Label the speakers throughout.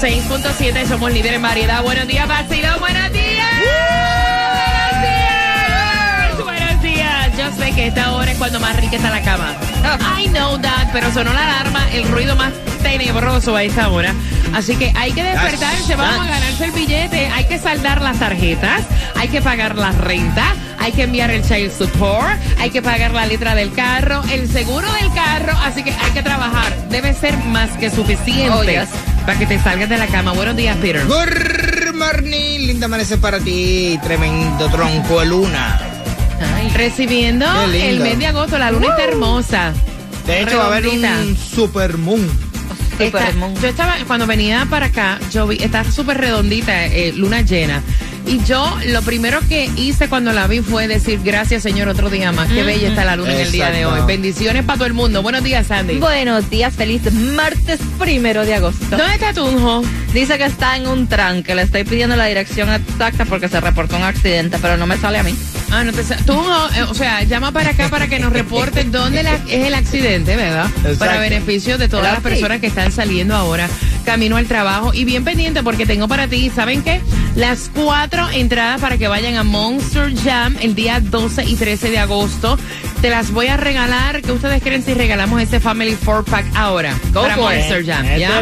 Speaker 1: 106.7, somos líderes en variedad. Buenos días, vacilón, buenos días. Buenos días. Buenos días. Yo sé que esta hora es cuando más rica está la cama. I know that, pero sonó la alarma, el ruido más tenebroso a esta hora. Así que hay que despertarse, vamos a ganarse el billete, hay que saldar las tarjetas, hay que pagar la renta, hay que enviar el child support, hay que pagar la letra del carro, el seguro del carro, así que hay que trabajar. Debe ser más que suficiente
Speaker 2: Oh, yes.
Speaker 1: Para que te salgas de la cama. Buenos días, Peter.
Speaker 2: Good morning, linda amanecer para ti, tremendo tronco de luna.
Speaker 1: Recibiendo el mes de agosto, la luna está hermosa.
Speaker 2: De hecho, va a haber un super moon.
Speaker 1: Está-
Speaker 2: Supermoon.
Speaker 1: yo estaba, cuando venía para acá, yo vi, está súper redondita, eh, luna llena. Y yo lo primero que hice cuando la vi fue decir gracias Señor otro día más. Qué bella está la luna en el día de hoy. Bendiciones para todo el mundo. Buenos días, Sandy.
Speaker 3: Buenos días, feliz martes primero de agosto.
Speaker 1: ¿Dónde está Tunjo?
Speaker 3: Dice que está en un tranque, le estoy pidiendo la dirección exacta porque se reportó un accidente, pero no me sale a mí.
Speaker 1: Ah, no te Tunjo, eh, o sea, llama para acá para que nos reporten dónde la- es el accidente, ¿verdad?
Speaker 2: Exacto.
Speaker 1: Para beneficio de todas las
Speaker 3: sí.
Speaker 1: personas que están saliendo ahora camino al trabajo. Y bien pendiente porque tengo para ti, ¿saben qué? Las cuatro entradas para que vayan a Monster Jam el día 12 y 13 de agosto. Te las voy a regalar. ¿Qué ustedes creen si regalamos este Family Four Pack ahora?
Speaker 2: Go
Speaker 1: para
Speaker 2: it.
Speaker 1: Monster Jam. ¿ya?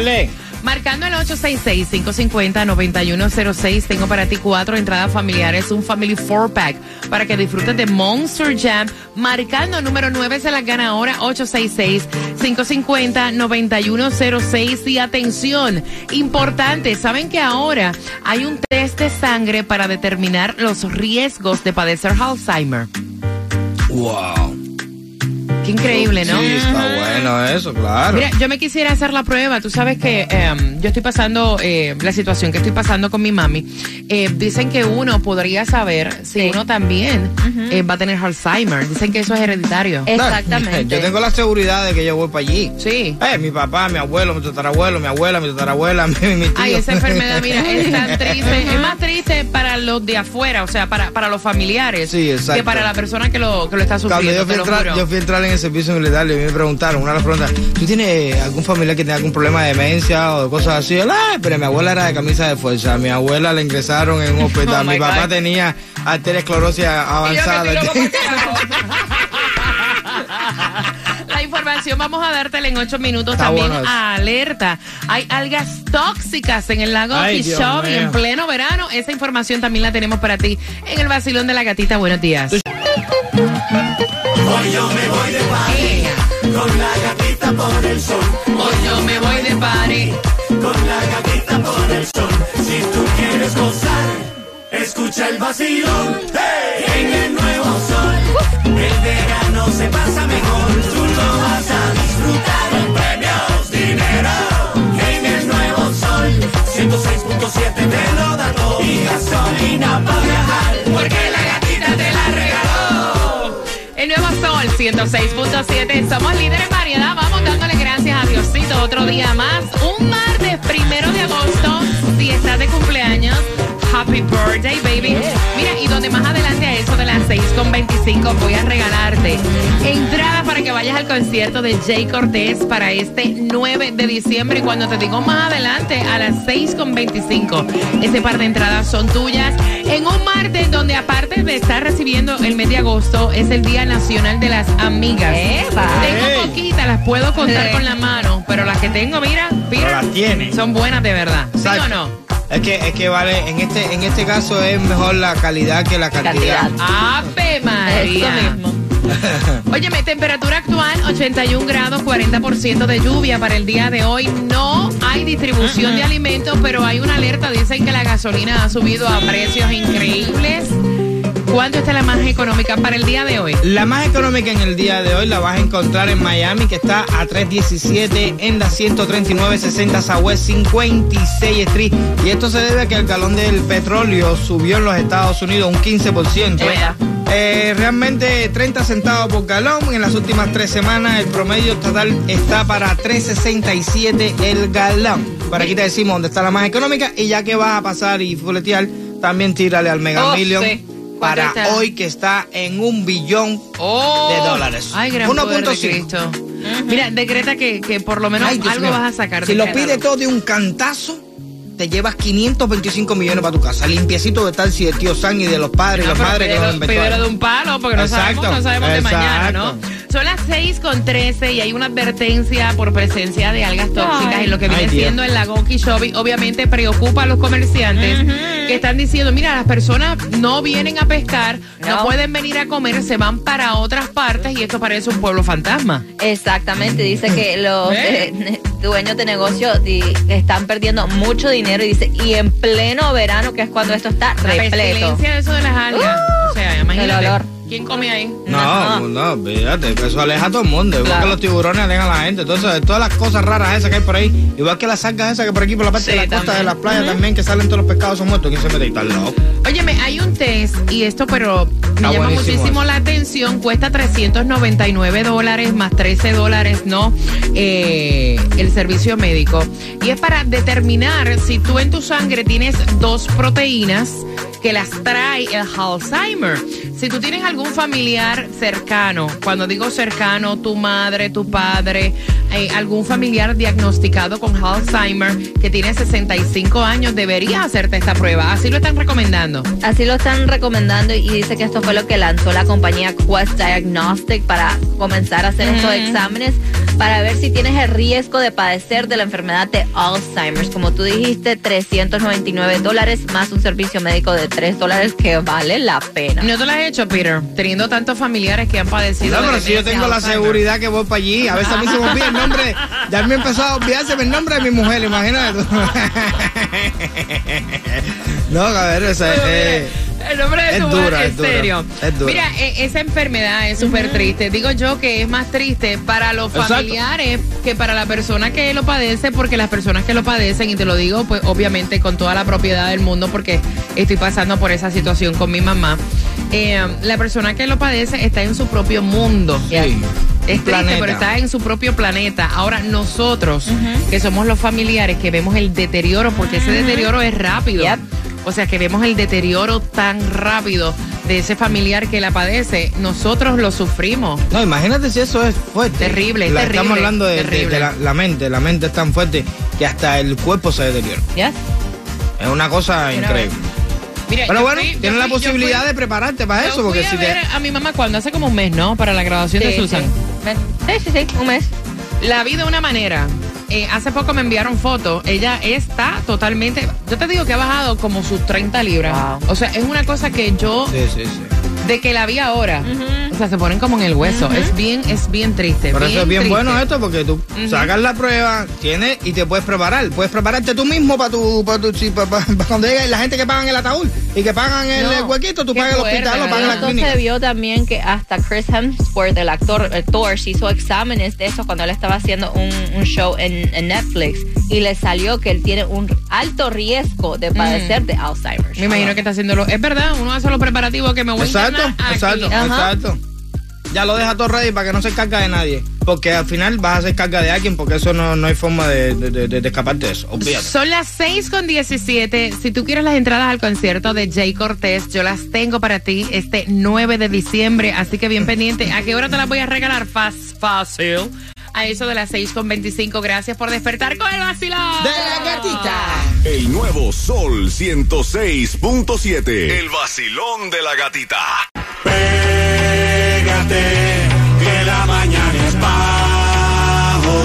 Speaker 1: Marcando el 866-550-9106, tengo para ti cuatro entradas familiares, un Family Four Pack, para que disfrutes de Monster Jam. Marcando número 9 se las gana ahora, 866-550-9106. Y atención, importante, ¿saben que ahora hay un test de sangre para determinar los riesgos de padecer Alzheimer?
Speaker 2: Wow.
Speaker 1: Qué increíble, ¿no?
Speaker 2: Sí, está bueno eso, claro.
Speaker 1: Mira, yo me quisiera hacer la prueba. Tú sabes que em, yo estoy pasando eh, la situación que estoy pasando con mi mami. Eh, dicen que uno podría saber si
Speaker 3: Sí.
Speaker 1: uno también eh, va a tener Alzheimer. Dicen que eso es hereditario.
Speaker 3: Exactamente.
Speaker 2: Yo tengo la seguridad de que yo voy para allí.
Speaker 1: Sí.
Speaker 2: Eh, mi papá, mi abuelo, mi tatarabuelo, mi abuela, mi tatarabuela, mi, mi tío.
Speaker 1: Ay, esa enfermedad, mira, es tan triste. Es más triste para los de afuera, o sea, para, para los familiares,
Speaker 2: Sí, exacto.
Speaker 1: que para la persona que lo, que lo está sufriendo.
Speaker 2: yo fui,
Speaker 1: te
Speaker 2: a
Speaker 1: lo
Speaker 2: entrar,
Speaker 1: juro.
Speaker 2: yo fui a entrar en el servicio militar y me preguntaron, una de las preguntas, ¿tú tienes algún familiar que tenga algún problema de demencia o de cosas así? "Ay, pero mi abuela era de camisa de fuerza, a mi abuela la ingresaron en un hospital,
Speaker 1: Oh,
Speaker 2: mi papá
Speaker 1: God.
Speaker 2: tenía arteriosclerosis avanzada.
Speaker 1: La información vamos a dártela en ocho minutos
Speaker 2: Está
Speaker 1: también.
Speaker 2: bueno eso.
Speaker 1: Alerta. Hay algas tóxicas en el lago Okeechobee en pleno verano. Esa información también la tenemos para ti en el vacilón de la gatita. Buenos días. Hoy yo me voy de party.
Speaker 4: Escucha el vacilón en el nuevo sol. El verano se pasa mejor. Tú lo vas a disfrutar con premios, dinero. En el nuevo sol 106.7 te lo da todo. Y gasolina para viajar. Porque la
Speaker 1: 106.7. Somos líderes en variedad. Vamos dándole gracias a Diosito otro día más. Un martes primero de agosto. Si estás de cumpleaños. Happy birthday, baby. Mira, y donde más adelante a eso de las 6.25 voy a regalarte entradas para que vayas al concierto de Jay Cortés para este 9 de diciembre. Y cuando te digo más adelante, a las 6.25, ese par de entradas son tuyas. En un martes donde aparte de estar recibiendo el mes de agosto, es el Día Nacional de las Amigas. Tengo poquitas, las puedo contar
Speaker 3: Sí.
Speaker 1: con la mano, pero las que tengo, mira, mira,
Speaker 2: las tiene.
Speaker 1: son buenas de verdad. ¿Sí
Speaker 2: Exacto.
Speaker 1: o no?
Speaker 2: Es que, es que vale, en este, en este caso es mejor la calidad que la cantidad.
Speaker 3: Cantidad.
Speaker 1: ¡Ave María!
Speaker 3: Eso mismo.
Speaker 1: Óyeme, temperatura actual 81 grados, 40% de lluvia para el día de hoy. No hay distribución de alimentos, pero hay una alerta. Dicen que la gasolina ha subido a precios increíbles. ¿Cuánto está la más económica para el día de hoy?
Speaker 2: La más económica en el día de hoy la vas a encontrar en Miami, que está a 317 en la 13960 Southwest 56 Street. Y esto se debe a que el galón del petróleo subió en los Estados Unidos un 15%.
Speaker 3: Yeah.
Speaker 2: Eh, realmente 30 centavos por galón. En las últimas tres semanas el promedio total está para 3.67 el galón. Por aquí te decimos dónde está la más económica y ya que vas a pasar y fuletear, también tírale al Mega
Speaker 3: Oh,
Speaker 2: Million
Speaker 3: sí.
Speaker 2: Para hoy que está en un billón
Speaker 1: Oh.
Speaker 2: de dólares.
Speaker 1: Ay, gran poder de
Speaker 2: 1.5.
Speaker 1: Cristo. Mira, decreta que, que por lo menos
Speaker 2: Ay,
Speaker 1: algo
Speaker 2: mío.
Speaker 1: vas a sacar.
Speaker 2: Si lo pide todo de un cantazo, te llevas 525 millones para tu casa. Limpiecito de tal si de tío San y de los padres y
Speaker 1: No,
Speaker 2: los
Speaker 1: pero
Speaker 2: madres que los
Speaker 1: pídelo de un palo, porque no sabemos, no sabemos de mañana, ¿no? Son las 6 con 13 y hay una advertencia por presencia de algas tóxicas
Speaker 3: Ay.
Speaker 1: en lo que viene
Speaker 2: Ay,
Speaker 1: siendo el Lagoki Shopping. Obviamente preocupa a los comerciantes que están diciendo, mira, las personas no vienen a pescar, no.
Speaker 3: No.
Speaker 1: pueden venir a comer, se van para otras partes y esto parece un pueblo fantasma.
Speaker 3: Exactamente, dice que los
Speaker 1: ¿Eh?
Speaker 3: eh, dueños de negocio di- están perdiendo mucho dinero y dice, y en pleno verano, que es cuando esto está
Speaker 1: La
Speaker 3: repleto.
Speaker 1: pestilencia de eso de las algas.
Speaker 3: Uh,
Speaker 1: o sea, imagínate.
Speaker 3: el olor.
Speaker 1: ¿Quién come ahí?
Speaker 2: No,
Speaker 3: No.
Speaker 2: no, fíjate, eso aleja a todo el mundo. Igual
Speaker 3: Claro.
Speaker 2: que los tiburones alejan a la gente. Entonces, todas las cosas raras esas que hay por ahí, igual que las algas esas que por aquí, por la parte
Speaker 1: Sí,
Speaker 2: de la costa
Speaker 1: también.
Speaker 2: de las playas también, que salen todos los pescados son muertos. ¿Quién se mete ahí? Tan loco.
Speaker 1: Óyeme, hay un test y esto, pero me
Speaker 2: Está
Speaker 1: llama muchísimo
Speaker 2: eso.
Speaker 1: la atención. Cuesta 399 dólares más 13 dólares, ¿no? Eh, el servicio médico. Y es para determinar si tú en tu sangre tienes dos proteínas que las trae el Alzheimer. Si tú tienes algún familiar cercano, cuando digo cercano, tu madre, tu padre, eh, algún familiar diagnosticado con Alzheimer que tiene 65 años, deberías hacerte esta prueba. Así lo están recomendando.
Speaker 3: Así lo están recomendando y dice que esto fue lo que lanzó la compañía Quest Diagnostic para comenzar a hacer estos exámenes para ver si tienes el riesgo de padecer de la enfermedad de Alzheimer. Como tú dijiste, 399 dólares más un servicio médico de 3 dólares que vale la pena.
Speaker 1: ¿No te lo has hecho, Peter? Teniendo tantos familiares que han padecido.
Speaker 2: No, pero si yo tengo la
Speaker 1: Alzheimer.
Speaker 2: seguridad que voy para allí, a veces a mí se me olvida el nombre. Ya me empezó a olvidarse el nombre de mi mujer, imagínate tú. No, a ver, o sea, eh,
Speaker 1: El nombre de
Speaker 2: es
Speaker 1: tu
Speaker 2: dura,
Speaker 1: mujer,
Speaker 2: es
Speaker 1: en
Speaker 2: dura,
Speaker 1: serio.
Speaker 2: es dura.
Speaker 1: Mira, e- esa enfermedad es súper triste. Digo yo que es más triste para los
Speaker 2: Exacto.
Speaker 1: familiares que para la persona que lo padece, porque las personas que lo padecen, y te lo digo, pues obviamente con toda la propiedad del mundo, porque estoy pasando por esa situación con mi mamá. Eh, la persona que lo padece está en su propio mundo.
Speaker 2: sí,
Speaker 1: Es triste,
Speaker 2: planeta.
Speaker 1: pero está en su propio planeta. Ahora, nosotros, que somos los familiares, que vemos el deterioro, porque ese deterioro es rápido.
Speaker 3: Yep.
Speaker 1: O sea, que vemos el deterioro tan rápido de ese familiar que la padece, nosotros lo sufrimos.
Speaker 2: No, imagínate si eso es fuerte.
Speaker 1: Terrible,
Speaker 2: La-
Speaker 1: terrible,
Speaker 2: Estamos hablando de, de-
Speaker 1: terrible.
Speaker 2: de la, la mente. La mente es tan fuerte que hasta el cuerpo se deteriora.
Speaker 3: ¿Ya?
Speaker 2: Es una cosa increíble.
Speaker 1: Mira,
Speaker 2: Pero bueno,
Speaker 1: fui-
Speaker 2: tienes la
Speaker 1: fui-
Speaker 2: posibilidad
Speaker 1: fui-
Speaker 2: de prepararte para eso, porque
Speaker 1: fui a
Speaker 2: si te...
Speaker 1: a mi mamá cuando hace como un mes, ¿no? Para la graduación de Susan.
Speaker 3: sí. Sí, sí, sí, un mes.
Speaker 1: La vi de una manera. Eh, hace poco me enviaron fotos. Ella está totalmente. Yo te digo que ha bajado como sus 30 libras.
Speaker 3: Wow.
Speaker 1: O sea, es una cosa que yo.
Speaker 2: Sí, sí, sí.
Speaker 1: De que la vi ahora. O sea, se ponen como en el hueso. Es bien, es bien triste.
Speaker 2: Por eso es bien
Speaker 1: triste.
Speaker 2: bueno esto, porque tú sacas la prueba, tienes y te puedes preparar. Puedes prepararte tú mismo para tu, para tu, sí, para, para cuando llegue la gente que pagan el ataúd y que pagan el,
Speaker 1: No,
Speaker 2: el huequito, tú pagas el hospital, lo pagas la
Speaker 3: Entonces
Speaker 2: clínica.
Speaker 3: se vio también que hasta Chris Hemsworth, el actor, el Thor, se hizo exámenes de eso cuando él estaba haciendo un, un show en, en Netflix y le salió que él tiene un alto riesgo de padecer de Alzheimer.
Speaker 1: Me imagino que está haciéndolo. Es verdad, uno hace los preparativos que me voy
Speaker 2: Exacto,
Speaker 1: a internar aquí.
Speaker 2: exacto, exacto. Ya lo deja todo ready para que no se carga de nadie. Porque al final vas a hacer carga de alguien, porque eso no, no hay forma de, de, de- de escaparte de eso. Olvídate.
Speaker 1: Son las 6 con 17. Si tú quieres las entradas al concierto de Jay Cortés, yo las tengo para ti este 9 de diciembre. Así que bien pendiente. ¿A qué hora te las voy a regalar? Fast, fácil. A eso de las 6 con 25. Gracias por despertar con el vacilón.
Speaker 2: De la gatita.
Speaker 5: El nuevo Sol 106.7. El vacilón de la gatita.
Speaker 4: Que la mañana es bajo.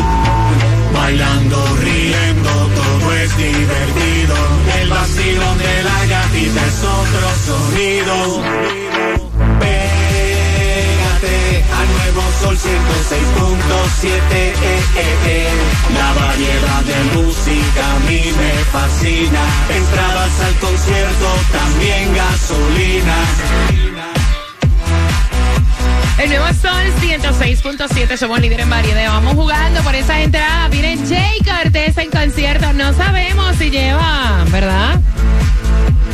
Speaker 4: Bailando, riendo, todo es divertido. El vacilón de la gatita es otro sonido. Pégate al nuevo sol 106.7. eh, eh, eh. La variedad de música a mí me fascina. Entradas
Speaker 1: 106.7, somos líderes en variedad. Vamos jugando por esas entradas. Viene Jay Cortés en concierto. No sabemos si lleva, ¿verdad?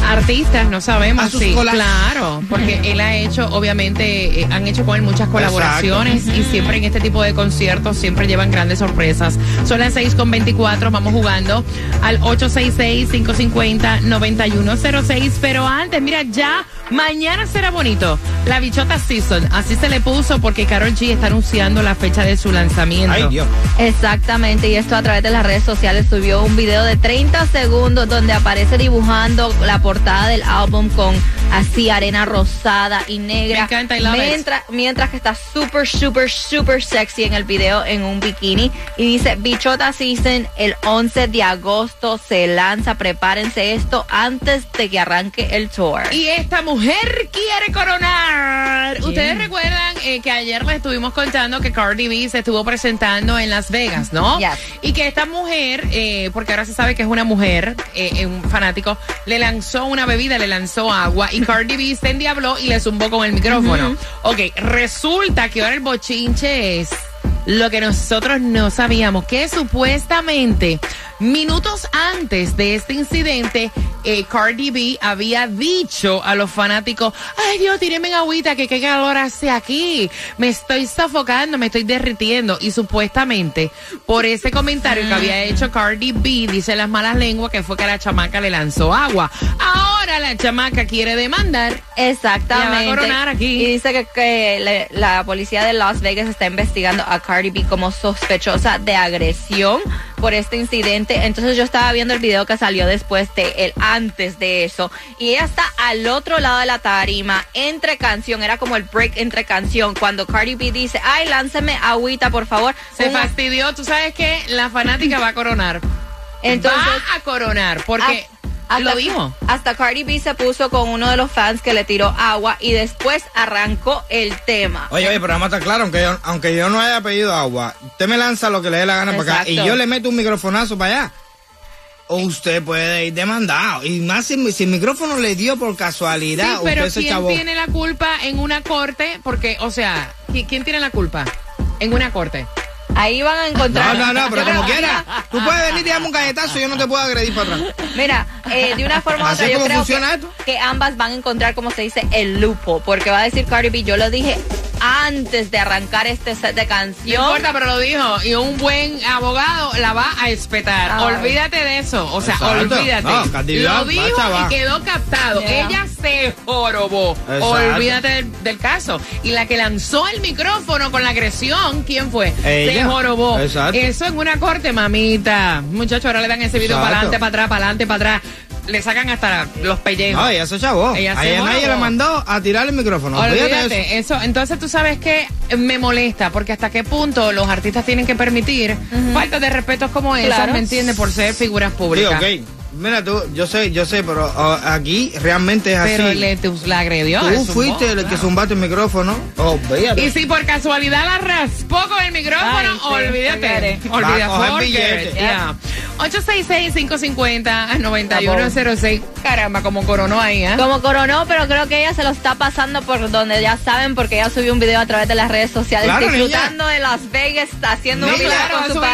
Speaker 1: Artistas, no sabemos si.
Speaker 2: colas.
Speaker 1: Claro, porque él ha hecho, obviamente, eh, han hecho con él muchas colaboraciones y siempre en este tipo de conciertos siempre llevan grandes sorpresas. Son las 6 con 24, vamos jugando al 866-550-9106. Pero antes, mira, ya mañana será bonito. La bichota season, así se le puso porque Carol G está anunciando la fecha de su lanzamiento.
Speaker 2: Ay, Dios.
Speaker 3: Exactamente, y esto a través de las redes sociales subió un video de 30 segundos donde aparece dibujando la portada del álbum con así arena rosada y negra.
Speaker 1: Me encanta, I love it.
Speaker 3: mientras, mientras que está súper, súper, súper sexy en el video en un bikini. Y dice, Bichota Season, el 11 de agosto se lanza, prepárense esto antes de que arranque el tour.
Speaker 1: Y esta mujer quiere coronar. Ustedes recuerdan eh, que ayer les estuvimos contando que Cardi B se estuvo presentando en Las Vegas, ¿no?
Speaker 3: Yes.
Speaker 1: Y que esta mujer, eh, porque ahora se sabe que es una mujer, eh, un fanático, le lanzó una bebida, le lanzó agua y Cardi B se endiabló y le zumbó con el micrófono. Ok, resulta que ahora el bochinche es lo que nosotros no sabíamos, que supuestamente minutos antes de este incidente, eh, Cardi B había dicho a los fanáticos, ay Dios, tírenme en agüita, que qué calor hace aquí, me estoy sofocando, me estoy derritiendo. Y supuestamente, por ese comentario que había hecho Cardi B, dice las malas lenguas que fue que la chamaca le lanzó agua. Ahora la chamaca quiere demandar.
Speaker 3: Exactamente.
Speaker 1: La va a coronar aquí.
Speaker 3: Y dice que, que le- la policía de Las Vegas está investigando a Cardi B como sospechosa de agresión por este incidente. Entonces yo estaba viendo el video que salió después de el antes de eso. Y ella está al otro lado de la tarima, entre canción. Era como el break entre canción. Cuando Cardi B dice, ay, lánceme agüita, por favor.
Speaker 1: Se fastidió, tú sabes que la fanática va a coronar.
Speaker 3: Entonces,
Speaker 1: va a coronar, porque
Speaker 3: hasta-
Speaker 1: lo dijo.
Speaker 3: Hasta Cardi B se puso con uno de los fans que le tiró agua y después arrancó el tema.
Speaker 2: Oye, oye, pero vamos a estar claro, aunque yo, aunque yo no haya pedido agua, usted me lanza lo que le dé la gana para acá y yo le meto un microfonazo para allá. O usted puede ir demandado. Y más si, si el micrófono le dio por
Speaker 1: Sí,
Speaker 2: casualidad,
Speaker 1: pero
Speaker 2: usted se
Speaker 1: ¿quién tiene la culpa en una corte? Porque, o sea, ¿qui- ¿quién tiene la culpa en una corte?
Speaker 3: Ahí van a encontrar.
Speaker 2: No, no, no, pero como
Speaker 3: creo-
Speaker 2: quiera. Tú puedes venir y darme un galletazo yo no te puedo agredir para atrás.
Speaker 3: Mira, eh, de una forma u
Speaker 2: ¿Así
Speaker 3: otra, yo creo que, que ambas van a encontrar, como se dice, el lupo. Porque va a decir Cardi B, yo lo dije antes de arrancar este set de
Speaker 1: No
Speaker 3: canción.
Speaker 1: importa, pero lo dijo. Y un buen abogado la va a espetar.
Speaker 3: Ay.
Speaker 1: Olvídate de eso. O sea,
Speaker 2: Exacto.
Speaker 1: olvídate.
Speaker 2: No, cantidad,
Speaker 1: lo dijo
Speaker 2: va.
Speaker 1: y quedó captado.
Speaker 3: Yeah.
Speaker 1: Ella se jorobó.
Speaker 2: Exacto.
Speaker 1: Olvídate del, del caso. Y la que lanzó el micrófono con la agresión, ¿quién fue? Se jorobó.
Speaker 2: Exacto.
Speaker 1: Eso en una corte, mamita. Muchachos, ahora le dan ese video para adelante, para atrás, para adelante, para atrás. Le sacan hasta los pellejos.
Speaker 2: Ella se chavó.
Speaker 1: Ella se
Speaker 2: a ella nadie le mandó a tirar el micrófono. Olvídate eso.
Speaker 1: Eso. Entonces tú sabes que me molesta, porque hasta qué punto los artistas tienen que permitir falta de respetos como esas,
Speaker 3: Claro.
Speaker 1: ¿me entiendes? Por ser figuras
Speaker 2: Sí,
Speaker 1: públicas.
Speaker 2: Mira tú, yo sé, yo sé, pero aquí realmente es
Speaker 1: Pero
Speaker 2: así.
Speaker 1: le, te- la agredió. le
Speaker 2: Tú fuiste el que
Speaker 1: claro.
Speaker 2: zumbaste el micrófono. Olvídate.
Speaker 1: Y si por casualidad la raspó con el micrófono,
Speaker 3: Ay,
Speaker 1: olvídate. Olvídate. Yeah. 866-550-9106. Caramba, como coronó ahí, ¿eh?
Speaker 3: Como coronó, pero creo que ella se lo está pasando por donde ya saben, porque ella subió un video a través de las redes sociales
Speaker 2: Claro,
Speaker 3: disfrutando de Las Vegas, haciendo un video
Speaker 1: claro,
Speaker 3: con su
Speaker 1: subí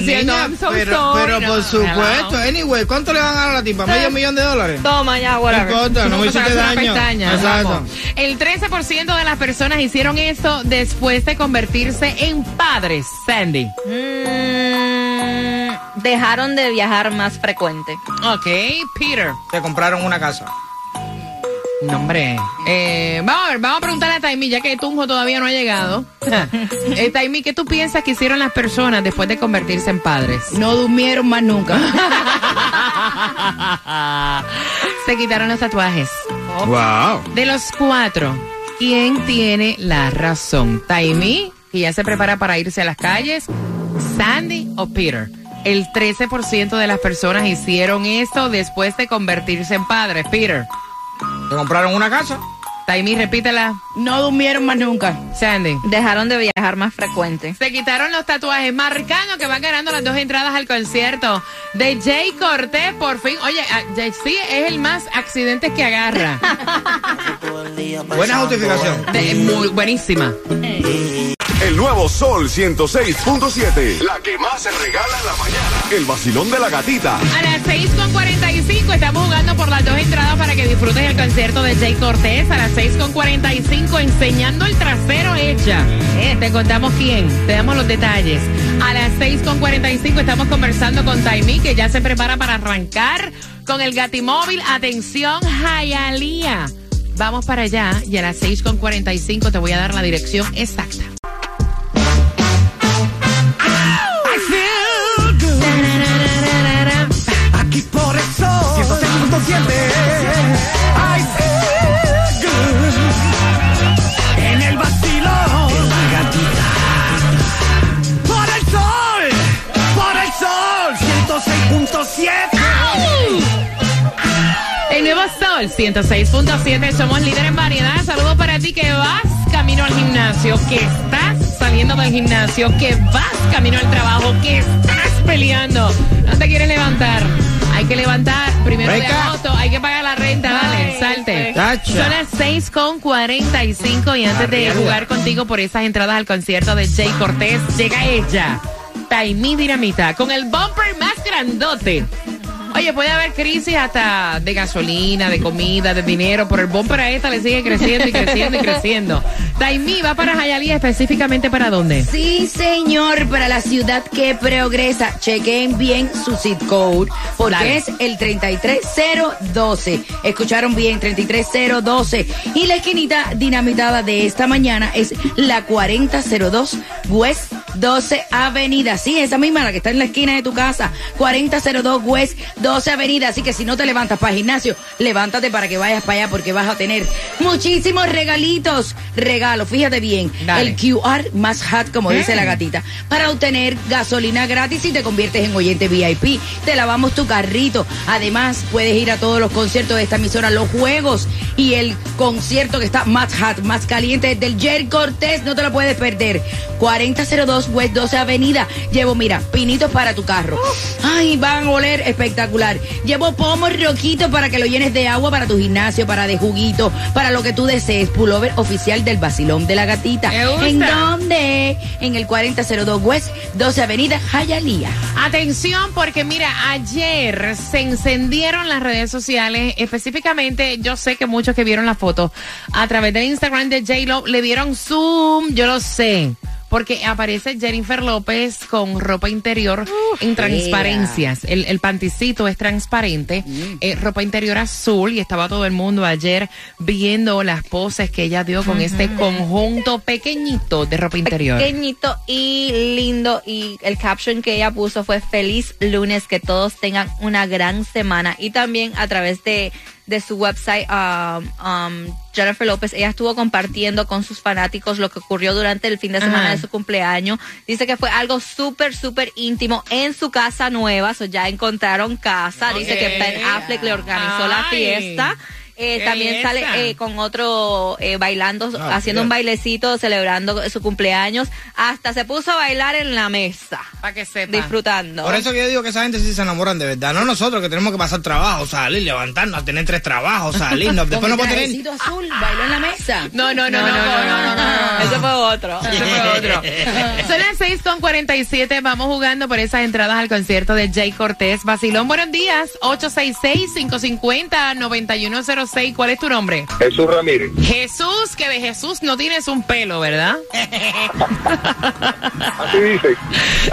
Speaker 1: diciendo,
Speaker 2: Niña,
Speaker 1: I'm so
Speaker 2: pero,
Speaker 1: sorry.
Speaker 2: pero
Speaker 1: No,
Speaker 2: por supuesto, anyway, ¿cuánto le van a dar a la tipa? ¿Medio millón de dólares?
Speaker 3: Toma ya,
Speaker 2: No
Speaker 3: whatever.
Speaker 2: importa, no me hiciste daño.
Speaker 1: pestaña,
Speaker 2: Exacto.
Speaker 1: El 13% de las personas hicieron esto después de convertirse en padres, Sandy.
Speaker 3: Mm, dejaron de viajar más frecuente.
Speaker 1: Ok, Peter.
Speaker 2: Se compraron una casa.
Speaker 1: No, hombre. Eh, vamos a ver, vamos a preguntarle a Taimi, ya que Tunjo todavía no ha llegado. eh, Taimi, ¿qué tú piensas que hicieron las personas después de convertirse en padres?
Speaker 6: No durmieron más nunca.
Speaker 1: Se quitaron los tatuajes.
Speaker 2: Wow.
Speaker 1: De los cuatro, ¿quién tiene la razón? ¿Taimi, que ya se prepara para irse a las calles? ¿Sandy o Peter? El 13% de las personas hicieron esto después de convertirse en padres. Peter.
Speaker 2: Se compraron una casa.
Speaker 1: Taimi, repítela.
Speaker 6: No durmieron más nunca.
Speaker 1: Sandy.
Speaker 3: Dejaron de viajar más frecuente.
Speaker 1: Se quitaron los tatuajes, marcando que van ganando las dos entradas al concierto de Jay Cortés, por fin. Oye, ah, Jay sí es el más accidentes que agarra.
Speaker 2: Buena justificación.
Speaker 1: De- muy buenísima.
Speaker 5: El nuevo Sol 106.7. La que más se regala en la mañana. El vacilón de la gatita.
Speaker 1: A las 6.45 estamos jugando por las dos entradas para que disfrutes el concierto de Jay Cortés. A las 6.45 enseñando el trasero hecha. Eh, te contamos quién, te damos los detalles. A las 6.45 estamos conversando con Taimi que ya se prepara para arrancar con el Gatimóvil. Atención, Jayalía. Vamos para allá y a las 6.45 te voy a dar la dirección exacta.
Speaker 4: 106.7 I feel good En el vacilón. Por el sol. Por el sol. 106.7
Speaker 1: El nuevo Sol 106.7, somos líderes en variedad. Saludos para ti que vas camino al gimnasio, que estás saliendo del gimnasio, que vas camino al trabajo, que estás peleando. No te quieres levantar. Hay que levantar primero de
Speaker 2: Beca.
Speaker 1: agosto, hay que pagar la renta, dale, salte. Son las 6 con 45 y antes de jugar contigo por esas entradas al concierto de Jay Cortés, llega ella, Taimí Dinamita, con el bumper más grandote. Oye, puede haber crisis hasta de gasolina, de comida, de dinero, pero el bumper a esta le sigue creciendo y creciendo y creciendo. Taimí va para Jayalía específicamente para dónde?
Speaker 6: Sí, señor, para la ciudad que progresa. Chequen bien su zip code, porque
Speaker 1: Dale.
Speaker 6: es el 33012. Escucharon bien, 33012. Y la esquinita dinamitada de esta mañana es la 4002 West 12 Avenida. Sí, esa misma, la que está en la esquina de tu casa. 4002 West 12 Avenida. Así que si no te levantas para el gimnasio, levántate para que vayas para allá porque vas a tener muchísimos regalitos. Regalos, fíjate bien.
Speaker 1: Dale.
Speaker 6: El QR más hot, como dice la gatita, para obtener gasolina gratis y te conviertes en oyente VIP. Te lavamos tu carrito. Además, puedes ir a todos los conciertos de esta emisora, los juegos y el concierto que está más hot, más caliente del Jerry Cortés. No te lo puedes perder. 4002 West 12 Avenida. Llevo, mira, pinitos para tu carro. Ay, van a oler espectacular. Llevo pomos roquitos para que lo llenes de agua para tu gimnasio, para de juguito, para lo que tú desees. Pullover oficial del Basilón de la Gatita. ¿En dónde? En el 4002 West 12 Avenida Hialeah.
Speaker 1: Atención, porque mira, ayer se encendieron las redes sociales, específicamente, yo sé que muchos que vieron la foto a través del Instagram de J-Lo le dieron zoom, yo lo sé. Porque aparece Jennifer López con ropa interior en transparencias. El, el panticito es transparente, eh, ropa interior azul y estaba todo el mundo ayer viendo las poses que ella dio con este conjunto pequeñito de ropa interior.
Speaker 3: Pequeñito y lindo. Y el caption que ella puso fue feliz lunes, que todos tengan una gran semana. Y también a través de, de su website, um, um, Jennifer López, ella estuvo compartiendo con sus fanáticos lo que ocurrió durante el fin de semana
Speaker 1: Ajá.
Speaker 3: de su cumpleaños. Dice que fue algo súper, súper íntimo en su casa nueva. So ya encontraron casa. Dice que Ben. Affleck le organizó la fiesta. Eh, también sale eh, con otro eh, bailando,
Speaker 2: Ah,
Speaker 3: haciendo un bailecito, celebrando su cumpleaños. Hasta se puso a bailar en la mesa,
Speaker 1: Para que sepa.
Speaker 3: disfrutando.
Speaker 2: Por eso que yo digo que esa gente sí se enamoran de verdad. No nosotros que tenemos que pasar trabajo, salir, levantarnos, tener tres trabajos, salirnos. Después no podemos tener.
Speaker 6: azul, bailó en la mesa.
Speaker 1: No, no, no, no, no, no, no, no.
Speaker 3: Ese fue otro.
Speaker 1: Ese fue otro. Son las 6 con 47. Vamos jugando por esas entradas al concierto de Jay Cortés. Basilón, buenos días. 866-550-9106. ¿Cuál es tu nombre?
Speaker 7: Jesús Ramírez.
Speaker 1: Jesús, que de Jesús no tienes un pelo, ¿verdad?
Speaker 7: Así dice.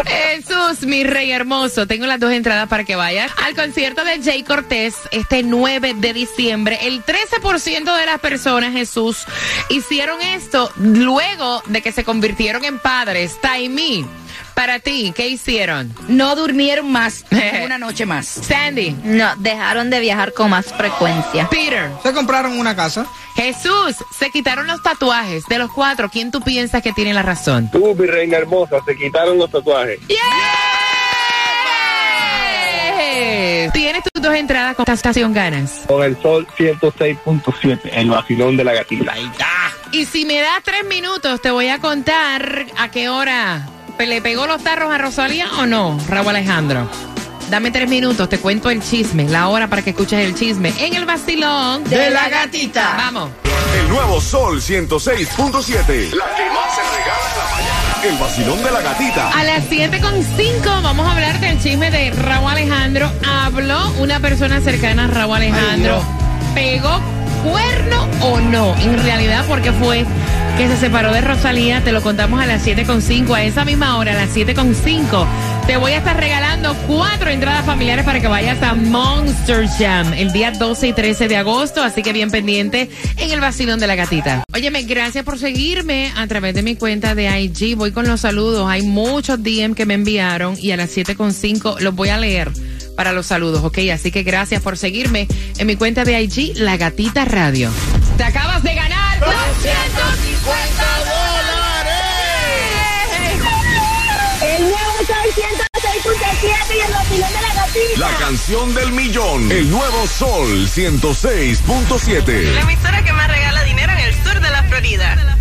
Speaker 1: Jesús, mi rey hermoso. Tengo las dos entradas para que vayas al concierto de Jay Cortés este 9 de diciembre. El 13% de las personas, Jesús, hicieron esto luego de que se convirtieron en padres. Taimí, para ti, ¿qué hicieron?
Speaker 6: No durmieron más, una noche más.
Speaker 1: Sandy,
Speaker 3: No, dejaron de viajar con más frecuencia.
Speaker 1: Peter,
Speaker 2: Se compraron una casa.
Speaker 1: Jesús, se quitaron los tatuajes. De los cuatro, ¿quién tú piensas que tiene la razón?
Speaker 7: Tú, mi reina hermosa, se quitaron los tatuajes.
Speaker 1: Yes. Tienes tus dos entradas con esta estación ganas.
Speaker 7: Con el sol 106.7, el vacilón de la gatita.
Speaker 2: Ahí está.
Speaker 1: Y si me das tres minutos, te voy a contar a qué hora le pegó los tarros a Rosalía o no, Raúl Alejandro. Dame tres minutos, te cuento el chisme, la hora para que escuches el chisme en el vacilón
Speaker 2: De la gatita.
Speaker 1: Vamos.
Speaker 5: El nuevo Sol 106.7. La que más se regala en la mañana. El vacilón de la gatita.
Speaker 1: A las 7.5 vamos a hablar del chisme de Raúl Alejandro. Habló una persona cercana a Raúl Alejandro.
Speaker 2: Ay,
Speaker 1: ¿Pegó cuerno o no? En realidad, porque fue que se separó de Rosalía. Te lo contamos a las 7.5. A esa misma hora, a las 7.5. Te voy a estar regalando cuatro entradas familiares para que vayas a Monster Jam el día 12 y 13 de agosto. Así que bien pendiente en el vacilón de la gatita. Óyeme, gracias por seguirme a través de mi cuenta de IG. Voy con los saludos. Hay muchos DM que me enviaron y a las 7.5 los voy a leer para los saludos, ¿ok? Así que gracias por seguirme en mi cuenta de IG, La Gatita Radio. Te acabas de ganar 250
Speaker 8: la. La canción del millón. El nuevo Sol 106.7. La emisora
Speaker 5: que más regala dinero en el sur de
Speaker 1: la Florida.